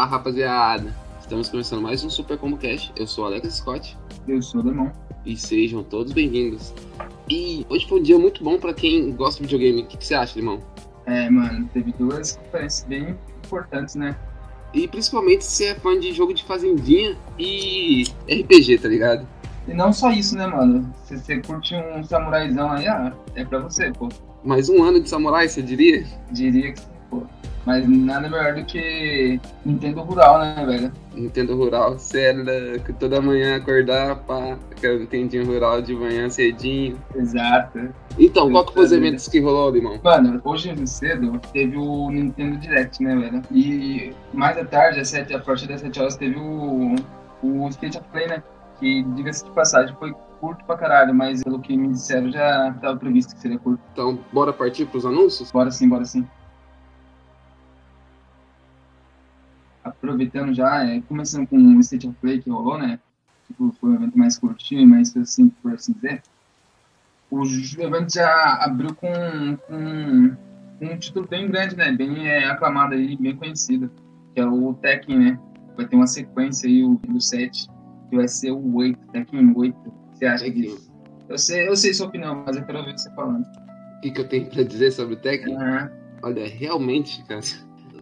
Fala rapaziada, estamos começando mais um Super Combo Cash. Eu sou o Alex Scott Eu sou o Demon. e sejam todos bem-vindos. E hoje foi um dia muito bom pra quem gosta de videogame. O que, que você acha, irmão? É, mano, teve duas conferências bem importantes, né? E principalmente se você é fã de jogo de fazendinha e RPG, tá ligado? E não só isso, né, mano? Se você curte um samuraizão aí, ah, é pra você, pô. Mais um ano de samurai, você diria? Diria que sim, pô. Mas nada melhor do que Nintendo Rural, né, velho? Nintendo Rural, sério, que toda manhã acordar, pá, aquele Nintendinho Rural de manhã cedinho. Exato. Então, qual que foi os eventos que rolou, irmão? Mano, hoje cedo teve o Nintendo Direct, né, velho? E mais à tarde, às sete, a partir das 7 horas, teve o, o State of Play, né? Que, diga-se de passagem, foi curto pra caralho, mas pelo que me disseram, já tava previsto que seria curto. Então, bora partir pros anúncios? Bora sim, bora sim. Aproveitando já, é, começando com o State of Play que rolou, né? Tipo, foi um evento mais curtinho, mais assim, por assim dizer. O evento já abriu com, com um título bem grande, né? Bem é, aclamado aí, bem conhecido. Que é o Tekken, né? Vai ter uma sequência aí, o do 7, que vai ser o 8, Tekken 8. Você acha disso? Eu sei, eu sei sua opinião, mas eu quero ver você falando. O que, que eu tenho pra dizer sobre o Tekken? Aham. Olha, realmente, cara,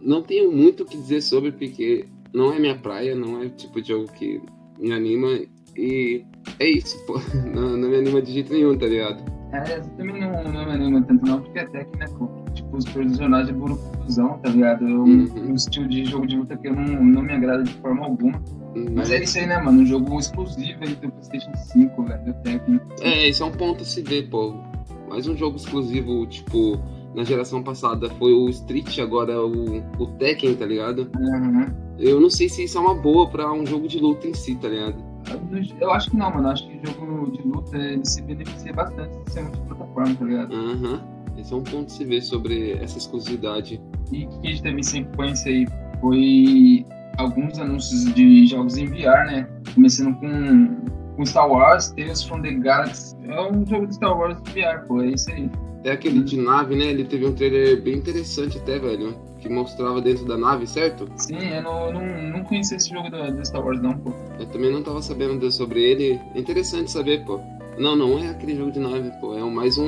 não tenho muito o que dizer sobre, porque não é minha praia, não é o tipo de jogo que me anima. E é isso, pô. Não, não me anima de jeito nenhum, tá ligado? É, também não, não me animo tanto não, porque até que, né, pô, tipo, os personagens é burocuzão, tá ligado? É um, Uhum. um estilo de jogo de luta que eu não, não me agrada de forma alguma. Uhum. Mas é isso aí, né, mano? Um jogo exclusivo aí do Playstation 5, velho, Tekken. É, isso é um ponto a se ver, pô. Mais um jogo exclusivo, tipo, na geração passada foi o Street, agora o, o Tekken, tá ligado? Aham. Eu não sei se isso é uma boa pra um jogo de luta em si, tá ligado? Eu- acho que não, mano. Eu acho que o jogo de luta ele se beneficia bastante de ser multiplataforma, tá ligado? Aham. Esse é um ponto a se ver sobre essa exclusividade. E o que a gente teve em sequência aí foi alguns anúncios de jogos em VR, né? Começando com, com Star Wars, Tales from the Galaxy. É um jogo de Star Wars em VR, pô, é isso aí. É aquele de nave, né? Ele teve um trailer bem interessante até, velho. Que mostrava dentro da nave, certo? Sim, eu não, não, não conhecia esse jogo do, do Star Wars não, pô. Eu também não tava sabendo sobre ele. É interessante saber, pô. Não, não é aquele jogo de nave, pô. É mais um,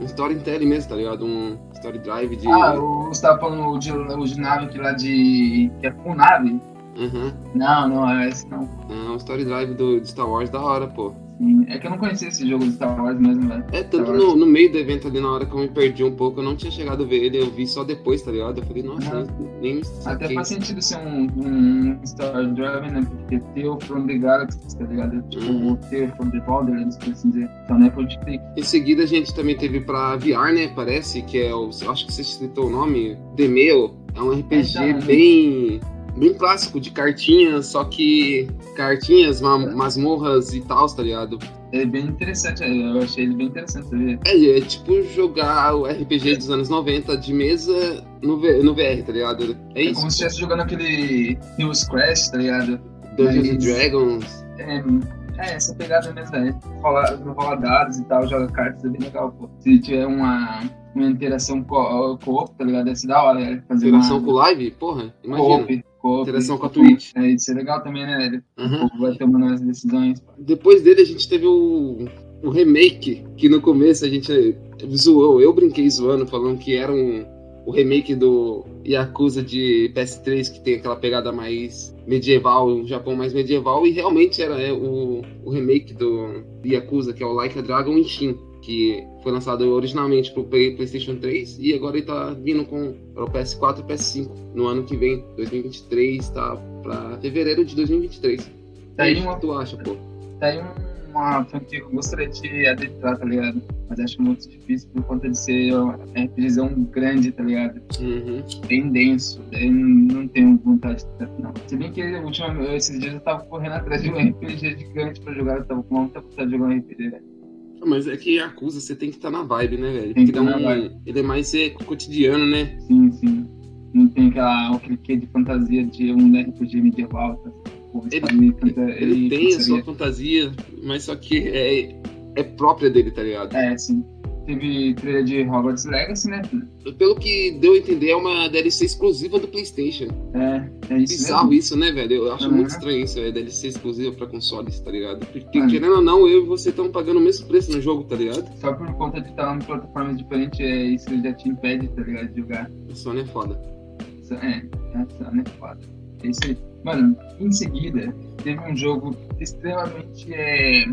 um storytelling mesmo, tá ligado? Um story drive de. Ah, o- você tava falando o de, de nave que lá de... que é com nave? Aham. Não, não, é esse não. É um story drive do, de Star Wars da hora, pô. Sim, É que eu não conhecia esse jogo de Star Wars mesmo, velho. É, tanto no, no meio do evento ali, na hora que eu me perdi um pouco, eu não tinha chegado a ver ele, eu vi só depois, tá ligado? Eu falei, nossa, Aham. nem Até faz sentido ser um, um Star Drive, né? Porque Tale from the Galaxy, tá ligado? Tipo, Uhum. Tale from the Borderlands, por assim dizer. Então, né, pode click. Em seguida, a gente também teve pra VR, né? Parece que é o. Acho que você citou o nome. The Mail. É um RPG Então, bem. Bem clássico, de cartinhas, só que. Cartinhas, ma masmorras e tal, tá ligado? É bem interessante, eu achei ele bem interessante, sabia? É, é tipo jogar o RPG dos anos 90 de mesa no, V- no VR, tá ligado? É É isso. como se estivesse jogando aquele Hills Crash, tá ligado? Dungeons Mas- Dragons. É, é essa pegada mesmo, né? Rola, rola dados e tal, joga cartas, é bem legal, pô. Se tiver uma, uma interação co- co-op, tá ligado? Deve ser da hora, né? Fazer Interação uma... com live? Porra, imagina. Co-op. Interação com a Twitch. É, isso é legal também, né, povo vai tomando as decisões. Depois dele a gente teve o, o remake, que no começo a gente zoou, eu brinquei zoando, falando que era um, o remake do Yakuza de PS3, que tem aquela pegada mais medieval, um Japão mais medieval, e realmente era é, o, o remake do Yakuza, que é o Like a Dragon Ishin, que foi lançado originalmente pro Play- PlayStation 3 e agora ele tá vindo com para o PS4 e PS5 no ano que vem, 2023, tá para fevereiro de 2023. Tá aí o que tu acha, pô? Tá aí um- uma franquia que eu gostaria de adentrar, tá ligado? Mas acho muito difícil por conta de ser um RPGzão grande, tá ligado? Uhum. Bem denso. Eu não tenho vontade de tanto, não. Se bem que ultimamente, esses dias eu tava correndo atrás de um RPG gigante pra jogar, eu tava com muita vontade de jogar um RPG, velho. Ah, Mas é que Yakuza você tem que estar na vibe, né, velho? Tem que dá tá na um-. Ele é mais é, cotidiano, né? Sim, sim. Não tem aquela, aquele quê de fantasia de um RPG medieval, tá? Ele- canta- Ele, tem a sua fantasia, mas só que é, é própria dele, tá ligado? É, sim. teve trailer de Hogwarts Legacy, né? Pelo que deu a entender, é uma DLC exclusiva do PlayStation. É, é isso Bizarro mesmo. isso, né, velho? Eu acho Uhum. muito estranho isso, é DLC exclusiva pra consoles, tá ligado? Porque, Mano. querendo ou não, eu e você estão pagando o mesmo preço no jogo, tá ligado? Só por conta de estar em plataformas diferentes, é, isso já te impede, tá ligado? De jogar. A Sony é foda. Isso- É, essa né? Foda. É isso aí. Mano, em seguida, teve um jogo extremamente. É,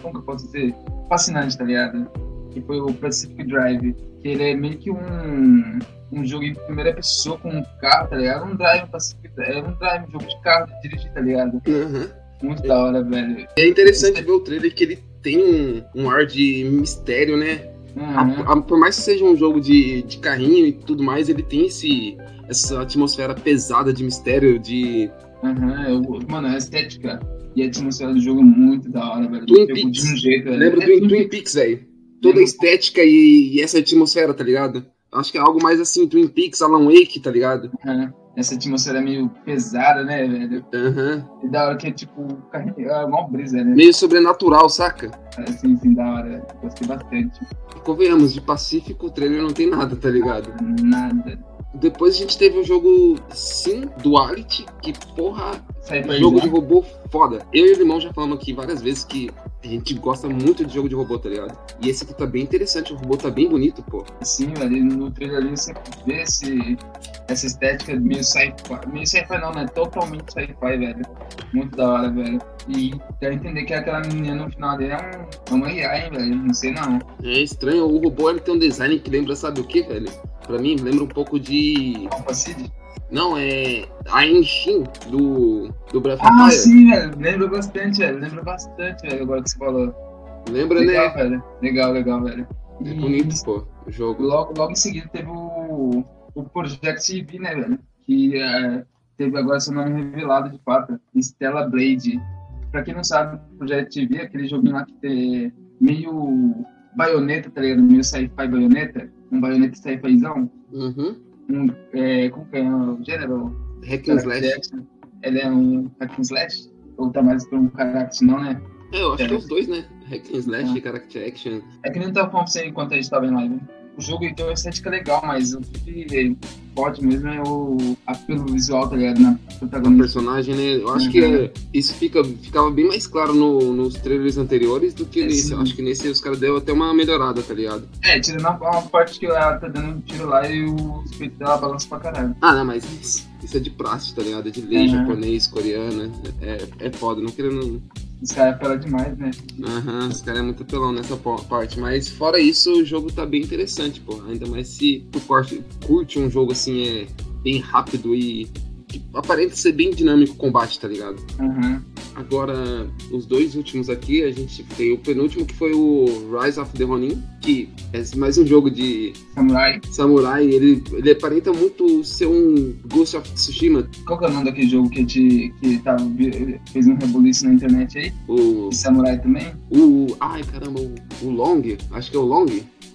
como que eu posso dizer? Fascinante, tá ligado? Que foi o Pacific Drive. Que ele é meio que um, um jogo em primeira pessoa com um carro, tá ligado? Um drive Pacific É um drive, um jogo de carro de dirigir, tá ligado? Uhum. Muito da hora, velho. É interessante ver o trailer que ele tem um, um ar de mistério, né? A- Uhum. a- por mais que seja um jogo de, de carrinho e tudo mais, ele tem esse, essa atmosfera pesada de mistério, de Aham, eu- mano, a estética e a atmosfera do jogo é muito da hora, velho. Twin Peaks. De um jeito, velho. Lembra É do Twin Twin Peaks, velho? Toda a estética e, e essa atmosfera, tá ligado? Acho que é algo mais assim, Twin Peaks, Alan Wake, tá ligado? Aham. Essa atmosfera meio pesada, né, velho? Aham. E da hora que é tipo, é uma brisa, né? Meio sobrenatural, saca? Assim, assim, da hora. Gostei bastante. E convenhamos, de Pacífico o trailer não tem nada, tá ligado? Nada. Depois a gente teve o jogo Sim Duality, que porra, jogo de robô foda. Eu e o Limão já falamos aqui várias vezes que a gente gosta muito de jogo de robô, tá ligado? E esse aqui tá bem interessante, o robô tá bem bonito, pô. Sim, velho. e No trailer ali você vê esse, essa estética meio sci-fi. Meio sci-fi não, né? Totalmente sci-fi, velho. Muito da hora, velho. E quero entender que aquela menina no final dele é, um, é uma IA, hein, velho? Não sei não. É estranho, o robô ele tem um design que lembra, sabe o que, velho? Pra mim, lembra um pouco de. Não, é. A Enshin do. do Breath of Ah, sim, velho. Lembra bastante, velho. Lembra bastante, velho, agora que você falou. Lembra, legal, né? velho. Legal, legal, velho. É E bonito, pô, o jogo. Logo, logo em seguida teve o, o Project TV, né, velho? Que é, teve agora seu nome revelado de fato. Stella Blade. Pra quem não sabe, o Project TV é aquele joguinho lá que tem meio baioneta, tá ligado? Meio sci-fi baioneta. Um baioneta sci-fizão. Uhum. Um, é, como que é o gênero? Hack and slash. Action. Ele é um hack and slash? Ou tá mais pra um character, não, né? É, eu acho É. que é os dois, né? Hack and slash Ah. e Character Action. É que nem tava falando você enquanto a gente tava em live. O jogo tem uma estética legal, mas o que pode mesmo é o apelo visual, tá ligado? Na O protagonista. personagem, né? Eu acho que Uhum. é- isso fica, ficava bem mais claro no- nos trailers anteriores do que É, nesse. sim. Acho que nesse os caras deram até uma melhorada, tá ligado? É, tirando uma parte que ela tá dando um tiro lá e o peito dela balança pra caralho. Ah, não, mas isso, isso é de praxe, tá ligado? É de lei Uhum. japonês, coreana. É, é foda, não querendo. Os caras apelam demais, né? Aham, os caras é muito apelão nessa parte. Mas fora isso, o jogo tá bem interessante, pô. Ainda mais se tu curte, curte um jogo assim, é bem rápido e. que aparenta ser bem dinâmico o combate, tá ligado? Uhum. Agora, os dois últimos aqui, a gente tem o penúltimo que foi o Rise of the Ronin, que é mais um jogo de Samurai. samurai. Ele, ele aparenta muito ser um Ghost of Tsushima, Qual que é o nome daquele jogo que, te, que tava, fez um rebuliço na internet aí? o. Samurai também? o ai caramba, o, o Long, acho que é o Long.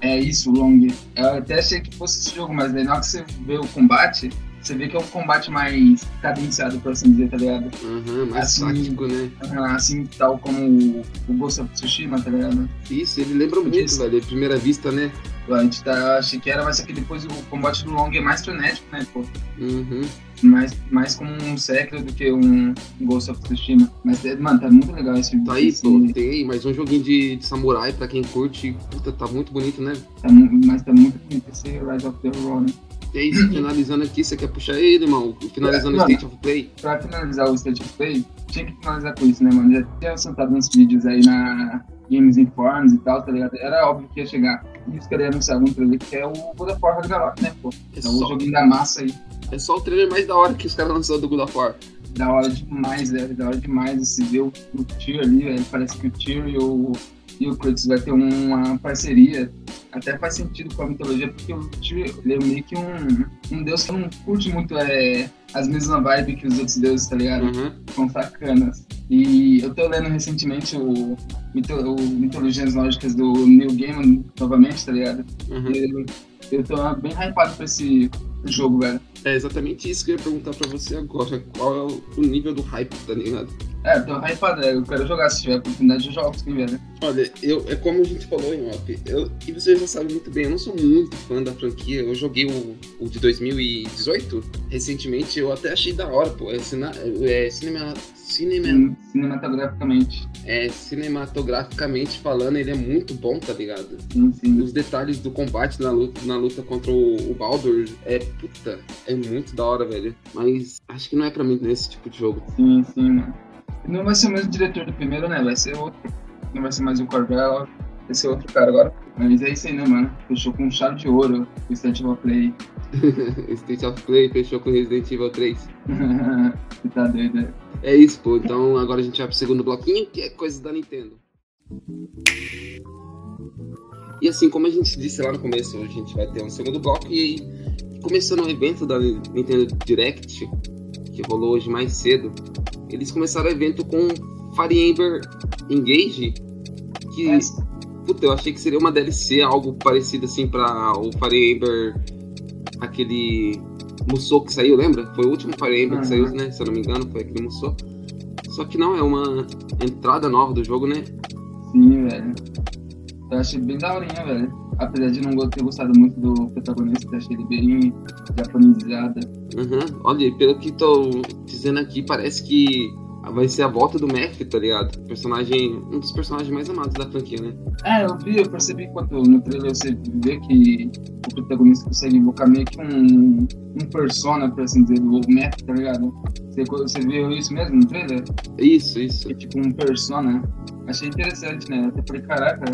É isso, o Long. Eu até achei que fosse esse jogo, mas daí na hora que você vê o combate, você vê que é um combate mais cadenciado, por assim dizer, tá ligado? Aham, mais Assim, né? Assim, tal como o, o Ghost of Tsushima, tá ligado? Isso, ele lembra muito, isso- velho, à primeira vista, né? A gente tá, achei que era, mas só que depois o combate do Long é mais frenético, né, pô? Uhum. Mais, mais como um Sekiro do que um Ghost of Tsushima. Mas, é, mano, tá muito legal esse Tá aí, esse- pô, tem aí mais um joguinho de, de samurai pra quem curte. Puta, tá muito bonito, né? tá Mas tá muito bonito esse Rise of the Ronin. E aí, finalizando aqui, você quer puxar ele, irmão? Finalizando o Mano. State of Play? Pra finalizar o State of Play, tinha que finalizar com isso, né, mano? Já tinha soltado uns vídeos aí na Games Informs e tal, tá ligado? Era óbvio que ia chegar. E os caras iam anunciar algum trailer que é o God of War Ragnarok, né, pô? É É o só, joguinho da massa aí. é só o trailer mais da hora que os caras lançaram do God of War. Da hora demais, velho. Da hora demais. Você vê o, o Tyr ali, velho. Parece que o Tyr e o, e o Kratos vai ter uma parceria. Até faz sentido com a mitologia, porque o ele é meio que um, um deus que não curte muito é, as mesmas vibes que os outros deuses, tá ligado? Uhum. São sacanas. E eu tô lendo recentemente o, mito, o Mitologias Lógicas do Neil Gaiman novamente, tá ligado? Uhum. Eu, eu tô bem hypado pra esse jogo, velho. É exatamente isso que eu ia perguntar pra você agora. Qual é o- o nível do hype, tá ligado? É, tô hypado, eu quero jogar, se tiver oportunidade de jogos, sim, velho. Olha, eu, é como a gente falou em off, eu, e você já sabe muito bem, eu não sou muito fã da franquia, eu joguei o, o de 2018, recentemente, eu até achei da hora, pô, é, cina, é cinema, cinema, cinematograficamente. É, cinematograficamente falando, ele é muito bom, tá ligado? Sim, sim. Os detalhes do combate na luta, na luta contra o, o Baldur é, puta, é muito da hora, velho. Mas acho que não é pra mim nesse tipo de jogo. Sim, sim, mano. Não vai ser o mesmo diretor do primeiro, né? Vai ser outro. Não vai ser mais o Corvella, vai ser outro cara agora. Mas é isso aí, né, mano? Fechou com chave de ouro o State of Play. State of Play fechou com Resident Evil 3. Você tá doido, né? É isso, pô. Então agora a gente vai pro segundo bloquinho, que é coisas da Nintendo. E assim, como a gente disse lá no começo, a gente vai ter um segundo bloco e começando o evento da Nintendo Direct, que rolou hoje mais cedo, eles começaram o evento com Fire Emblem Engage, que, É. puta, eu achei que seria uma DLC, algo parecido assim para o Fire Emblem, aquele Musou que saiu, lembra? Foi o último Fire Emblem que Uhum. saiu, né? Se eu não me engano, foi aquele Musou. Só que não, é uma entrada nova do jogo, né? Sim, velho. Eu achei bem daorinha, velho. Apesar de não ter gostado muito do protagonista, achei ele bem japonesado. Uhum. Olha, pelo que tô dizendo aqui, parece que vai ser a volta do Meph, tá ligado? Personagem, um dos personagens mais amados da franquia, né? É, eu vi, eu percebi quando no trailer você vê que o protagonista consegue invocar meio que um, um persona, por assim dizer, do Matt, tá ligado? Você, você viu isso mesmo no trailer? Isso, isso. É tipo um persona. Achei interessante, né? Até falei, caraca,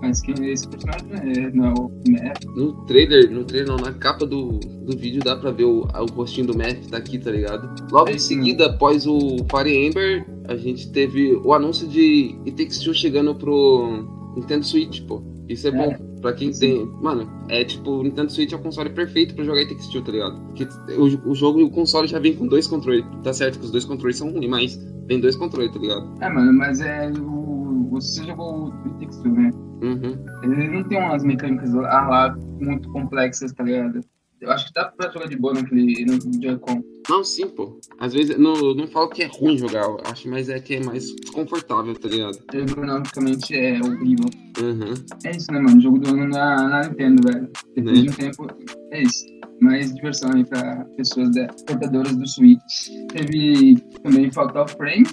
mas quem é esse personagem é, não é o Matt? No trailer, no trailer não, na capa do, do vídeo dá pra ver o, o rostinho do Meph tá aqui, tá ligado? Logo em É, sim. seguida, após o Fire Ember, a gente teve o anúncio de It Takes Two chegando pro Nintendo Switch, pô. Isso é, É. bom pra quem Sim. tem. Mano, é tipo, o Nintendo Switch é o console perfeito pra jogar It Two, tá ligado? Porque o, o jogo e o console já vem com dois controles. Tá certo que os dois controles são ruins, mas vem dois controles, tá ligado? É, mano, mas é o. Você jogou o It né? Uhum. Ele não tem umas mecânicas lá, lá muito complexas, tá ligado? Eu acho que dá pra jogar de boa naquele no Joy-Con. Não, sim, pô. Às vezes, não, não falo que é ruim jogar, eu acho, mas é que é mais confortável, tá ligado? Ergonomicamente é horrível. Uhum. É isso, né, mano? Jogo do ano na, na Nintendo, velho. Depois Né? de um tempo, é isso. Mais diversão aí pra pessoas da, portadoras do Switch. Teve também Fatal Frame,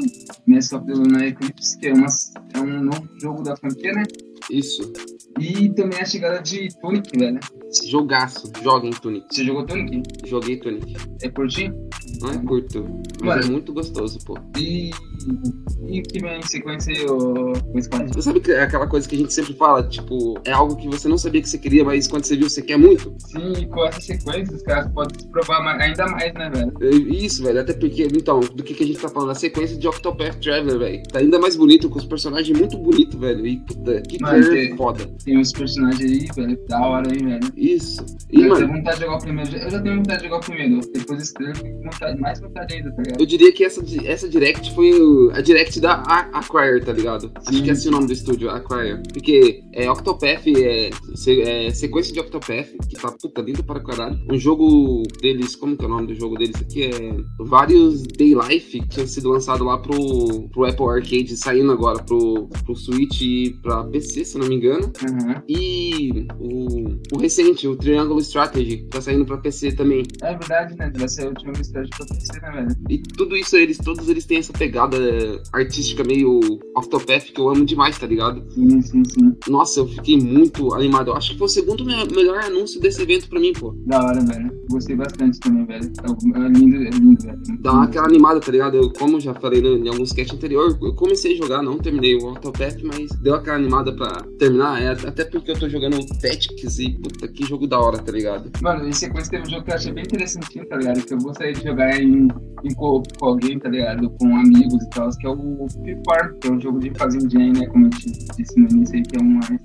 Mask of the Lunar Eclipse, que é, uma, é um novo jogo da franquia, né? Isso. E também a chegada de Tunic, velho. Jogaço. Joga em Tunic. Você jogou Tunic? Joguei Tunic. É curtir? Não é curto, mas Mano. é muito gostoso, pô. E, e que vem em sequência o, o Scott? Você sabe que é aquela coisa que a gente sempre fala, tipo, é algo que você não sabia que você queria, mas quando você viu, você quer muito? Sim, com essa sequência, os caras podem se provar mais- ainda mais, né, velho? É Isso, velho, até porque, então, do que, que a gente tá falando? A sequência de Octopath Traveler, velho. Tá ainda mais bonito, com os personagens muito bonitos, velho. E, puta, que Mano, tem- foda. Tem uns personagens aí, velho, da hora aí, velho. Isso. E, eu mano, tenho vontade de jogar o primeiro. Eu já tenho vontade de jogar o primeiro. Depois desse trailer, eu tenho vontade, mais vontade ainda, tá ligado? eu diria que essa, essa Direct foi o- a Direct da A- Acquire, tá ligado? Acho Sim. que é assim o nome do estúdio, Acquire. Porque é Octopath, é, é sequência de Octopath, que tá puta lindo para caralho. Um jogo deles, como que é o nome do jogo deles aqui? É vários Day Life, que tinha sido lançado lá pro, pro Apple Arcade, saindo agora pro, pro Switch e pra PC, se não me engano. Aham. E o, o recente, o Triangle Strategy, que tá saindo pra PC também. É verdade, né? Vai ser a última mistério de acontecer, né, velho? E tudo isso, eles, todos eles têm essa pegada artística meio Octopath que eu amo demais, tá ligado? Sim, sim, sim. Nossa, eu fiquei muito animado. Eu acho que foi o segundo me- melhor anúncio desse evento pra mim, pô. Da hora, velho. Gostei bastante também, velho. É é lindo, é lindo, velho. Dá aquela animada, tá ligado? Eu, como já falei no- em alguns sketches anterior, eu comecei a jogar, não terminei o Octopath, mas deu aquela animada pra terminar. É, até porque eu tô jogando Tactics e puta, que jogo da hora, tá ligado? Mano, em sequência teve um jogo que eu achei bem interessantinho, tá ligado? Que eu gostaria de jogar em, em co com alguém, tá ligado? Com amigos e tal, que é o Free Farm, que é um jogo de fazendinha, né? Como eu te disse no início aí, que é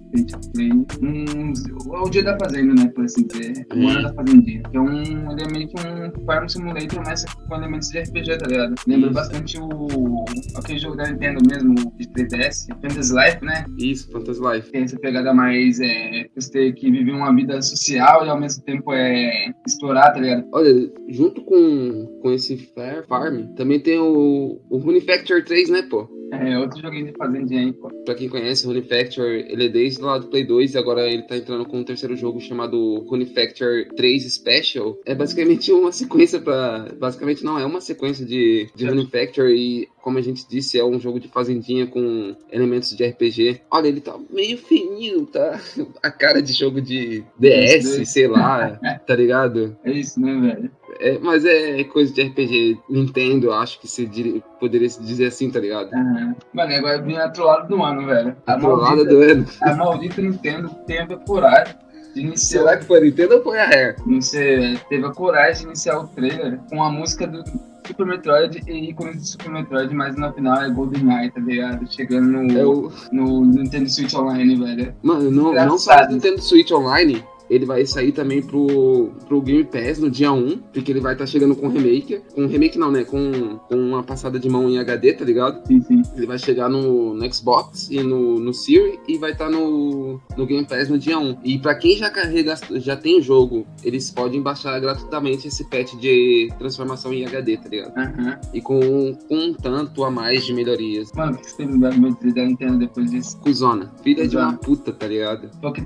state of play. Um, é o dia da fazenda, né? Por assim dizer. O Hum. ano da fazendinha. Que é um, ele é um Farm Simulator, mas com elementos de RPG, tá ligado? Lembra bastante o aquele jogo da Nintendo mesmo, de 3DS, Fantasy Life, né? Isso, Fantasy Life. tem essa pegada mais é, você que vive uma vida social e ao mesmo tempo é explorar, tá ligado? Olha, junto com com esse Fair Farm, também tem o, o Rune Factor 3, né, pô? É, outro joguinho de fazendinha aí, pô. Pra quem conhece, o Factor, ele é desde lá do Play 2 e agora ele tá entrando com um terceiro jogo chamado Rune Factor 3 Special. É basicamente uma sequência pra... Basicamente não, é uma sequência de, de Rune Factor e, como a gente disse, é um jogo de fazendinha com elementos de RPG. Olha, ele tá meio fininho, tá? A cara de jogo de DS, sei lá, tá ligado? É isso, né, velho? É, mas é coisa de RPG Nintendo, acho que se dir- poderia se dizer assim, tá ligado? Aham. Mano, agora vem a trollada do ano, velho. A A trollada maldita, do ano. a maldita Nintendo teve a coragem de iniciar. Será que foi a Nintendo ou foi a Rare? Você teve a coragem de iniciar o trailer com a música do Super Metroid e ícones de Super Metroid, mas no final é GoldenEye, tá ligado? Chegando no, É o... no Nintendo Switch Online, velho. Mano, não, não o Nintendo Switch Online, ele vai sair também pro, pro Game Pass no dia 1, porque ele vai estar chegando com remake. Com remake não, né? Com, com uma passada de mão em HD, tá ligado? Sim, sim. Ele vai chegar no, no Xbox e no, no Series e vai estar no, no Game Pass no dia 1. E pra quem já carrega, já tem o jogo, eles podem baixar gratuitamente esse patch de transformação em HD, tá ligado? Aham. E com, com um tanto a mais de melhorias. Mano, o que você tem me da Nintendo depois disso? Cusona, filha de uma puta, tá ligado? Pocket,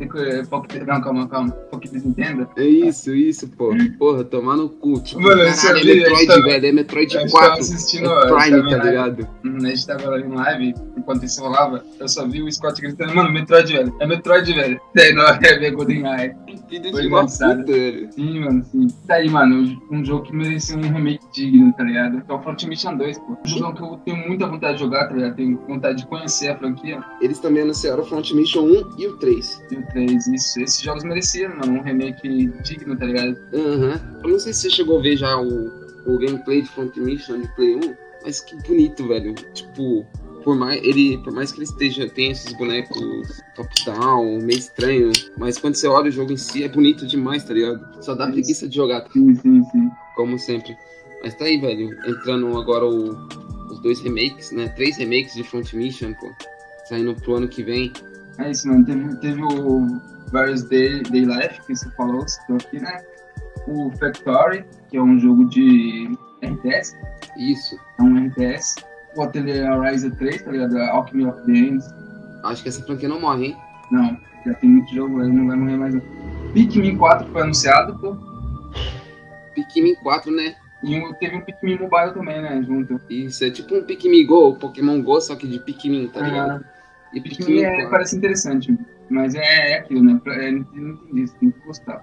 Pocket, não, calma, calma. Pocket Nintendo? É isso, isso, pô. Porra, tomar no cu. Tipo, Mano, caralho, é Metroid, tava- velho. É Metroid eu estava 4. assistindo, é Prime, tá live. ligado? Hum, A gente tava lá em live, enquanto isso rolava, eu só vi o Scott gritando, mano, Metroid, velho. É Metroid, velho. Daí na hora é ver GoldenEye. Uma engraçado. puta, velho. Sim, mano, sim. Tá aí, mano, um jogo que merecia um remake digno, tá ligado? Que é o Front Mission 2, pô. Um jogo que eu tenho muita vontade de jogar, tá ligado? Tenho vontade de conhecer a franquia. Eles também anunciaram o Front Mission 1 e o 3. E o 3, isso. Esses jogos mereciam, mano, um remake digno, tá ligado? Aham. Eu não sei se você chegou a ver já o, o gameplay de Front Mission de Play 1, mas que bonito, velho. Tipo, por mais, ele, por mais que ele esteja, tenha esses bonecos top-down, meio estranho, mas quando você olha o jogo em si, é bonito demais, tá ligado? Só dá preguiça de jogar. Sim, sim, sim. como sempre. Mas tá aí, velho. Entrando agora o- os dois remakes, né? Três remakes de Front Mission, pô. Saindo pro ano que vem. É isso, mano. Teve, teve o Various Day, Day Life, que você falou, citou aqui, né? O Factory, que é um jogo de RTS, Isso. é um RTS. O Atelier Rise 3, tá ligado? Alchemy of the Ends. Acho que essa franquia não morre, hein? Não, já tem muito jogo aí, não vai morrer mais. não. Pikmin 4 foi anunciado, pô. Pikmin 4, né? E um- teve um Pikmin Mobile também, né? Junto. Isso, é tipo um Pikmin Go, Pokémon Go, só que de Pikmin, tá ligado? Ah, E Pikmin é, parece interessante, mas é, é aquilo, né? É, não entendi isso, tem que gostar.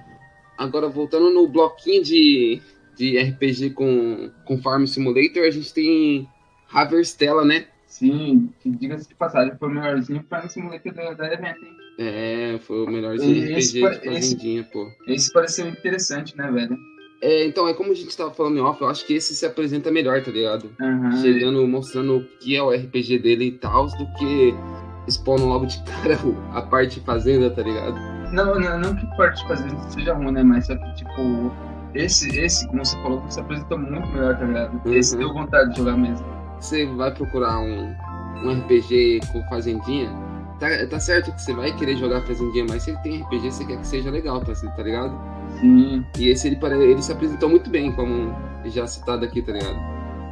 Agora, voltando no bloquinho de, de RPG com, com Farm Simulator, a gente tem Haverstella, né? Sim, que diga-se de passagem, foi o melhorzinho pra no simulator da, da evento, hein? É, foi o melhorzinho Esse RPG de esse- fazendinha, pô. Esse pareceu interessante, né, velho? É, então, é como a gente tava falando em off, eu acho que esse se apresenta melhor, tá ligado? Aham. chegando, mostrando o que é o RPG dele e tal, do que expondo logo de cara a parte fazenda, tá ligado? Não, não, não que parte isso seja ruim, né? Mas só que, tipo, esse, esse, como você falou, se apresentou muito melhor, tá ligado? Uhum. Esse deu vontade de jogar mesmo. Você vai procurar um, um RPG com fazendinha, tá, tá certo que você vai querer jogar fazendinha, mas se ele tem RPG, você quer que seja legal você, tá ligado? Sim. E esse ele, ele se apresentou muito bem, como já citado aqui, tá ligado?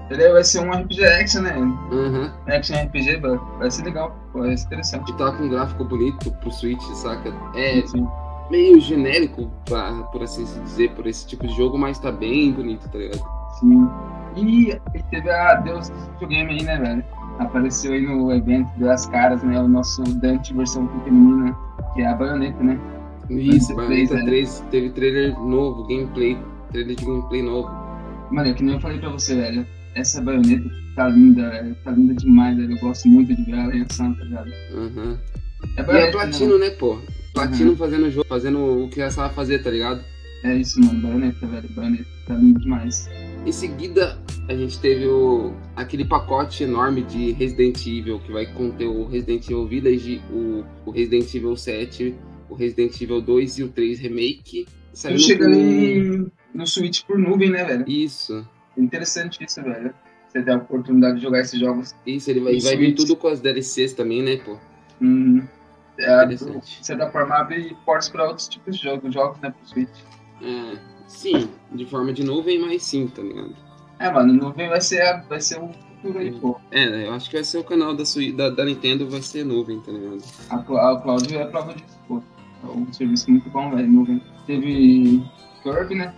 Ele vai ser um RPG action, né? Aham. Action RPG, vai ser legal, vai ser interessante. E tá com um gráfico bonito pro Switch, saca? É Sim. meio genérico, pra, por assim dizer, por esse tipo de jogo, mas tá bem bonito, tá ligado? Sim. E, teve a Deus do videogame aí, né, velho? Apareceu aí no evento das caras, né? O nosso Dante versão feminina, que é a baioneta, né? Isso, Bayonetta Bayonetta 3, 3 teve trailer novo, gameplay, trailer de gameplay novo. Mano, é que nem eu falei pra você, velho. Essa baioneta tá linda, velho. Tá linda demais, velho. Eu gosto muito de ver ela ação, tá ligado? Uhum. É E a baioneta, Platino, né? né, pô? Platino fazendo o jogo, fazendo o que ela sabe fazer, tá ligado? É isso, mano. Baioneta, velho. Baioneta. Tá lindo demais. Em seguida, a gente teve o, aquele pacote enorme de Resident Evil, que vai conter o Resident Evil Village, o, o Resident Evil 7, o Resident Evil 2 e o 3 Remake. Saindo chegando em, no Switch por nuvem, né, velho? Isso. Interessante isso, velho. Você ter a oportunidade de jogar esses jogos. Isso, ele vai, No vai vir tudo com as DLCs também, né, pô? Hum, é, de certa forma, abre portas para outros tipos de jogos, jogos né, pro Switch. É, sim, de forma de nuvem, mas sim, tá ligado? É, mano, nuvem vai ser, a- vai ser o futuro aí, pô. É, eu acho que vai ser o canal da, da, da Nintendo, vai ser nuvem, tá ligado? A, Cla- a Cloud é a prova disso, pô. É um serviço muito bom, velho, nuvem. Teve Kirby, né?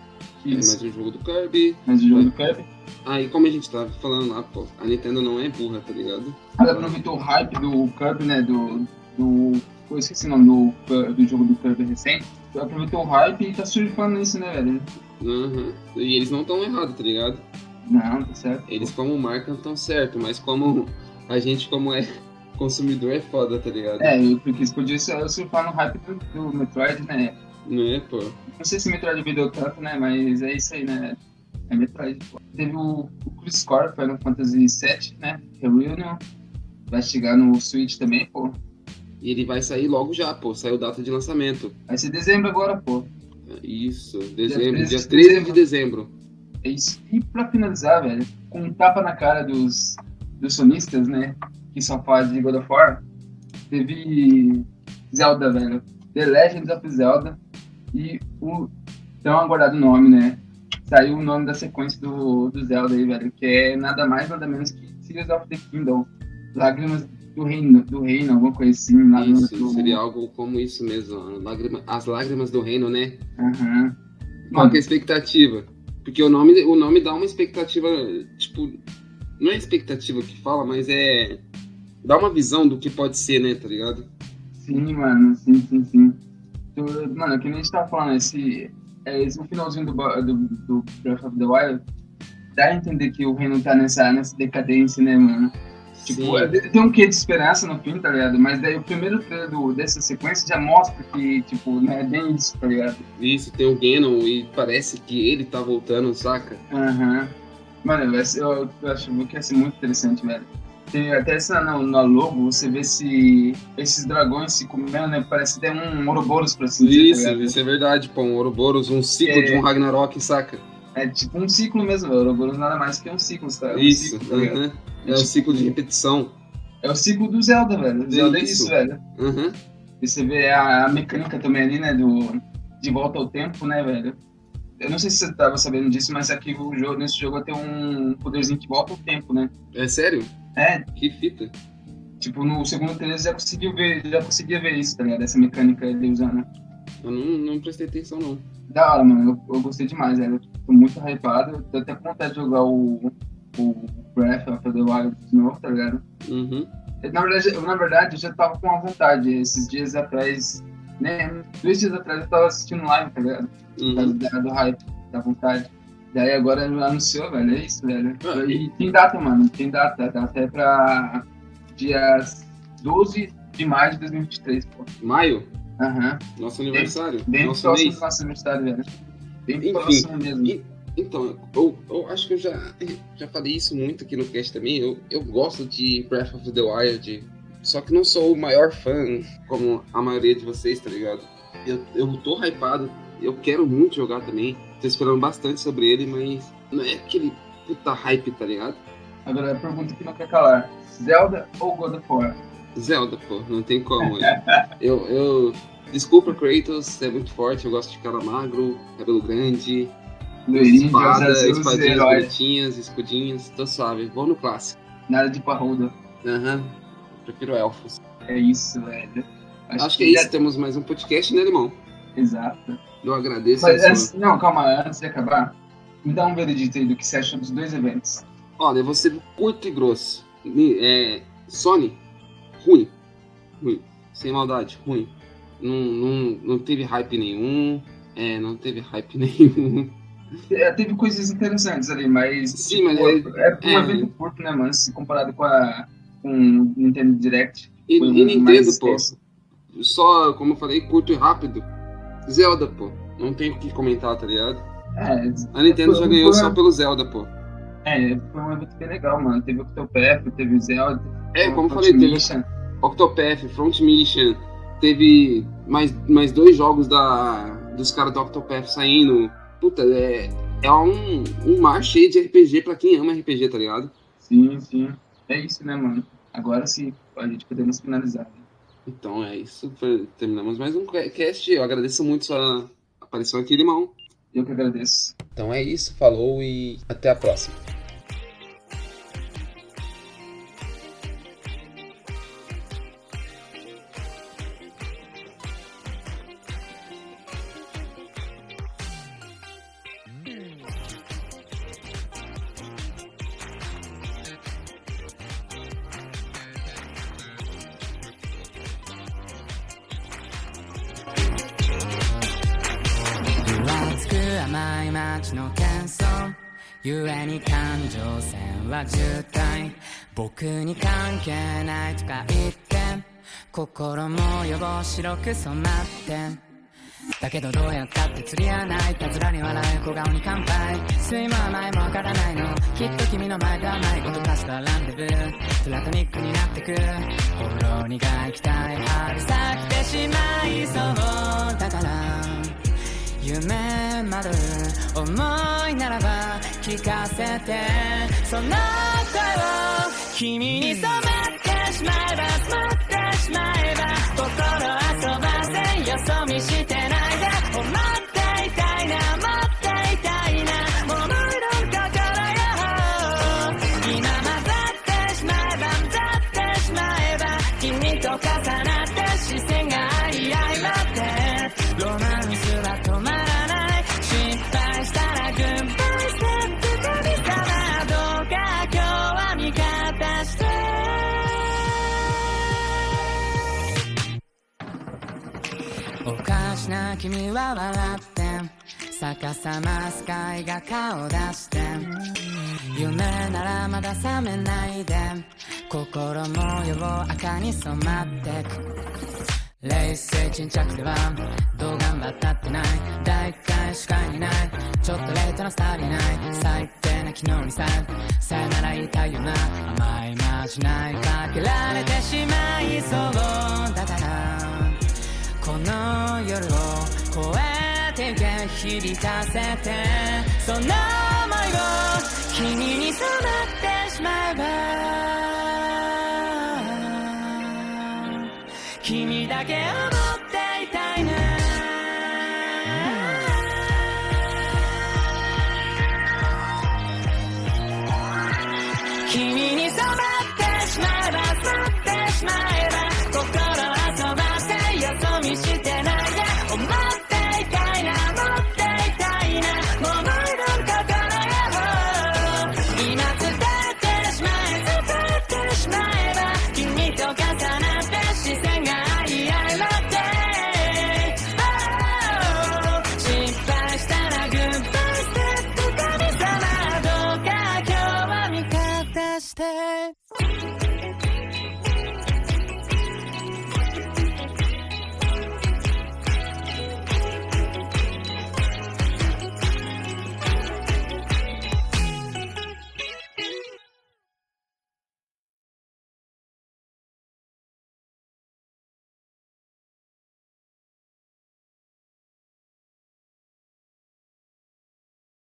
É mais um jogo do Kirby. mais o jogo do Kirby. Aí, como a gente tava falando lá, pô, a Nintendo não é burra, tá ligado? Ela aproveitou o hype do Kirby, né? Do. do eu esqueci o nome do, do jogo do Kirby recente. Aproveitou o hype e tá surfando nisso, né, velho? Aham. E eles não estão errados, tá ligado? Não, tá certo. Eles como marca estão certo, mas como a gente como é consumidor é foda, tá ligado? É, porque eles podiam sur- surfar no hype do, do Metroid, né? Não é, pô? Não sei se Metroid vendeu tanto, né? Mas é isso aí, né? É Metroid. pô. Teve o, o Chris Core, Final Fantasy VII, né? Reunion. Vai chegar no Switch também, pô. E ele vai sair logo já, pô. Saiu data de lançamento. Vai ser dezembro agora, pô. Isso, dezembro, 13 dia de 13 de dezembro. É isso. E pra finalizar, velho, com um tapa na cara dos, dos sonistas, né? Que só fazem de God of War, teve Zelda, velho. The Legend of Zelda. E o tão aguardado nome, né? Saiu o nome da sequência do, do Zelda aí, velho. Que é nada mais, nada menos que Tears of the Kingdom. Lágrimas do reino, do reino, alguma coisa assim. Isso, do... seria algo como isso mesmo. Lágrima- as lágrimas do reino, né? Aham. Qual que é a expectativa? Porque o nome, o nome dá uma expectativa, tipo, não é expectativa que fala, mas é. Dá uma visão do que pode ser, né, tá ligado? Sim, mano, sim, sim, sim. Mano, que nem a gente tava falando, esse, é, esse o finalzinho do, do, do Breath of the Wild dá a entender que o reino tá nessa, nessa decadência, né, mano? Tipo, Sim. tem um quê de esperança no fim, tá ligado? Mas daí o primeiro trailer do, dessa sequência já mostra que, tipo, né, é bem isso, tá ligado? Isso, tem o Ganon e parece que ele tá voltando, saca? Aham. Mano, vai ser- eu, eu acho que ia ser muito interessante, velho. Tem até essa no, no logo, você vê se esses dragões se comendo, né? Parece ter um Ouroboros pra assim dizer, tá Isso, ligado? isso é verdade, pô. Um Ouroboros, um ciclo É. de um Ragnarok, saca? É tipo um ciclo mesmo, velho. Ouroboros nada mais que um ciclo, tá? Um Isso, ciclo, tá ligado? É o ciclo de repetição. É o ciclo do Zelda, velho. O Zelda é Isso. isso, velho. Aham. E você vê a, a mecânica também ali, né? Do, de volta ao tempo, né, velho? Eu não sei se você tava sabendo disso, mas aqui o jogo, nesse jogo tem um poderzinho que volta ao tempo, né? É sério? É, Que fita. tipo, no segundo trailer já conseguiu ver, já conseguia ver isso, tá ligado? Essa mecânica ele usando. Eu não, não prestei atenção, não. Da hora, mano. Eu, eu gostei demais, velho. Eu tô muito hypado. Tô até com vontade de jogar o, o Breath of the Wild de novo, tá ligado? Uhum. Na verdade, eu, na verdade, eu já tava com a vontade. Esses dias atrás, né? Dois dias atrás eu tava assistindo live, tá ligado? Por causa Uhum. da- do hype, da vontade. Daí agora anunciou, velho. É isso, velho. Ah, E tem data, mano. Tem data. A data é pra dia 12 de maio de 2023, pô. Maio, Aham. nosso aniversário. Bem nosso próximo mês. do nosso aniversário, velho. Bem Enfim, próximo mesmo. e- Então, eu, eu acho que eu já, já falei isso muito aqui no cast também. Eu, eu gosto de Breath of the Wild, só que não sou o maior fã, como a maioria de vocês, tá ligado? Eu, eu tô hypado, eu quero muito jogar também. Tô esperando bastante sobre ele, mas não é aquele puta hype, tá ligado? Agora a pergunta que não quer calar: Zelda ou God of War? Zelda, pô, não tem como. eu, eu. Desculpa, Kratos, é muito forte, eu gosto de cara magro, cabelo grande, Loirinho, espada, Azul, espadinhas bonitinhas, escudinhos, tô suave. Vou no clássico. Nada de parruda. Aham. Prefiro elfos. É isso, velho. Acho, que é isso, temos mais um podcast, né, irmão? Exato. Eu agradeço. Mas antes, não, calma, antes de acabar, me dá um veredito aí do que você acha dos dois eventos. Olha, eu vou ser curto e grosso. É, Sony, ruim. Ruim. Sem maldade, ruim. Não, não, não teve hype nenhum. É, não teve hype nenhum. É, teve coisas interessantes ali, mas. Sim, mas é, é um é. evento curto, né, mano? Se comparado com a. com Nintendo Direct. E, e um Nintendo, pô. Só, como eu falei, curto e rápido. Zelda, pô. Não tem o que comentar, tá ligado? É, A Nintendo Foi- já ganhou foi- só pelo Zelda, pô. é, foi um evento bem legal, mano. Teve Octopath, teve Zelda. É, como eu falei, teve. Octopath, Front Mission, teve mais, mais dois jogos da, dos caras do Octopath saindo. Puta, é, é um, um mar cheio de RPG pra quem ama RPG, tá ligado? Sim, sim. É isso, né, mano? Agora sim, a gente podemos finalizar. né? Então é isso, terminamos mais um cast. Eu agradeço muito sua aparição aqui, irmão. Eu que agradeço. Então é isso, falou e até a próxima. 心も汚白く染まってだけどどうやったって釣り合わないたずらに笑う小顔に乾杯睡魔は前もわからないの。きっと君の前ではないことかしたランデブープラトニックになってくほろ苦い期待春咲きてしまいそう。だから夢まる思いならば聞かせて。その声を君に染まってしまえば染まってしまえば心遊ばせよ。そ見してないで君は笑って逆さまスカイが顔出して夢ならまだ覚めないで心模様赤に染まってく。冷静沈着ではどう頑張ったってない。大体視界にない。ちょっとレートなスターリーない。最低な昨日にささよなら言いたいよな。甘いまじない。かけられてしまいそう。だからこの夜を越えてゆけ響かせてその想いを君に染まってしまえば君だけを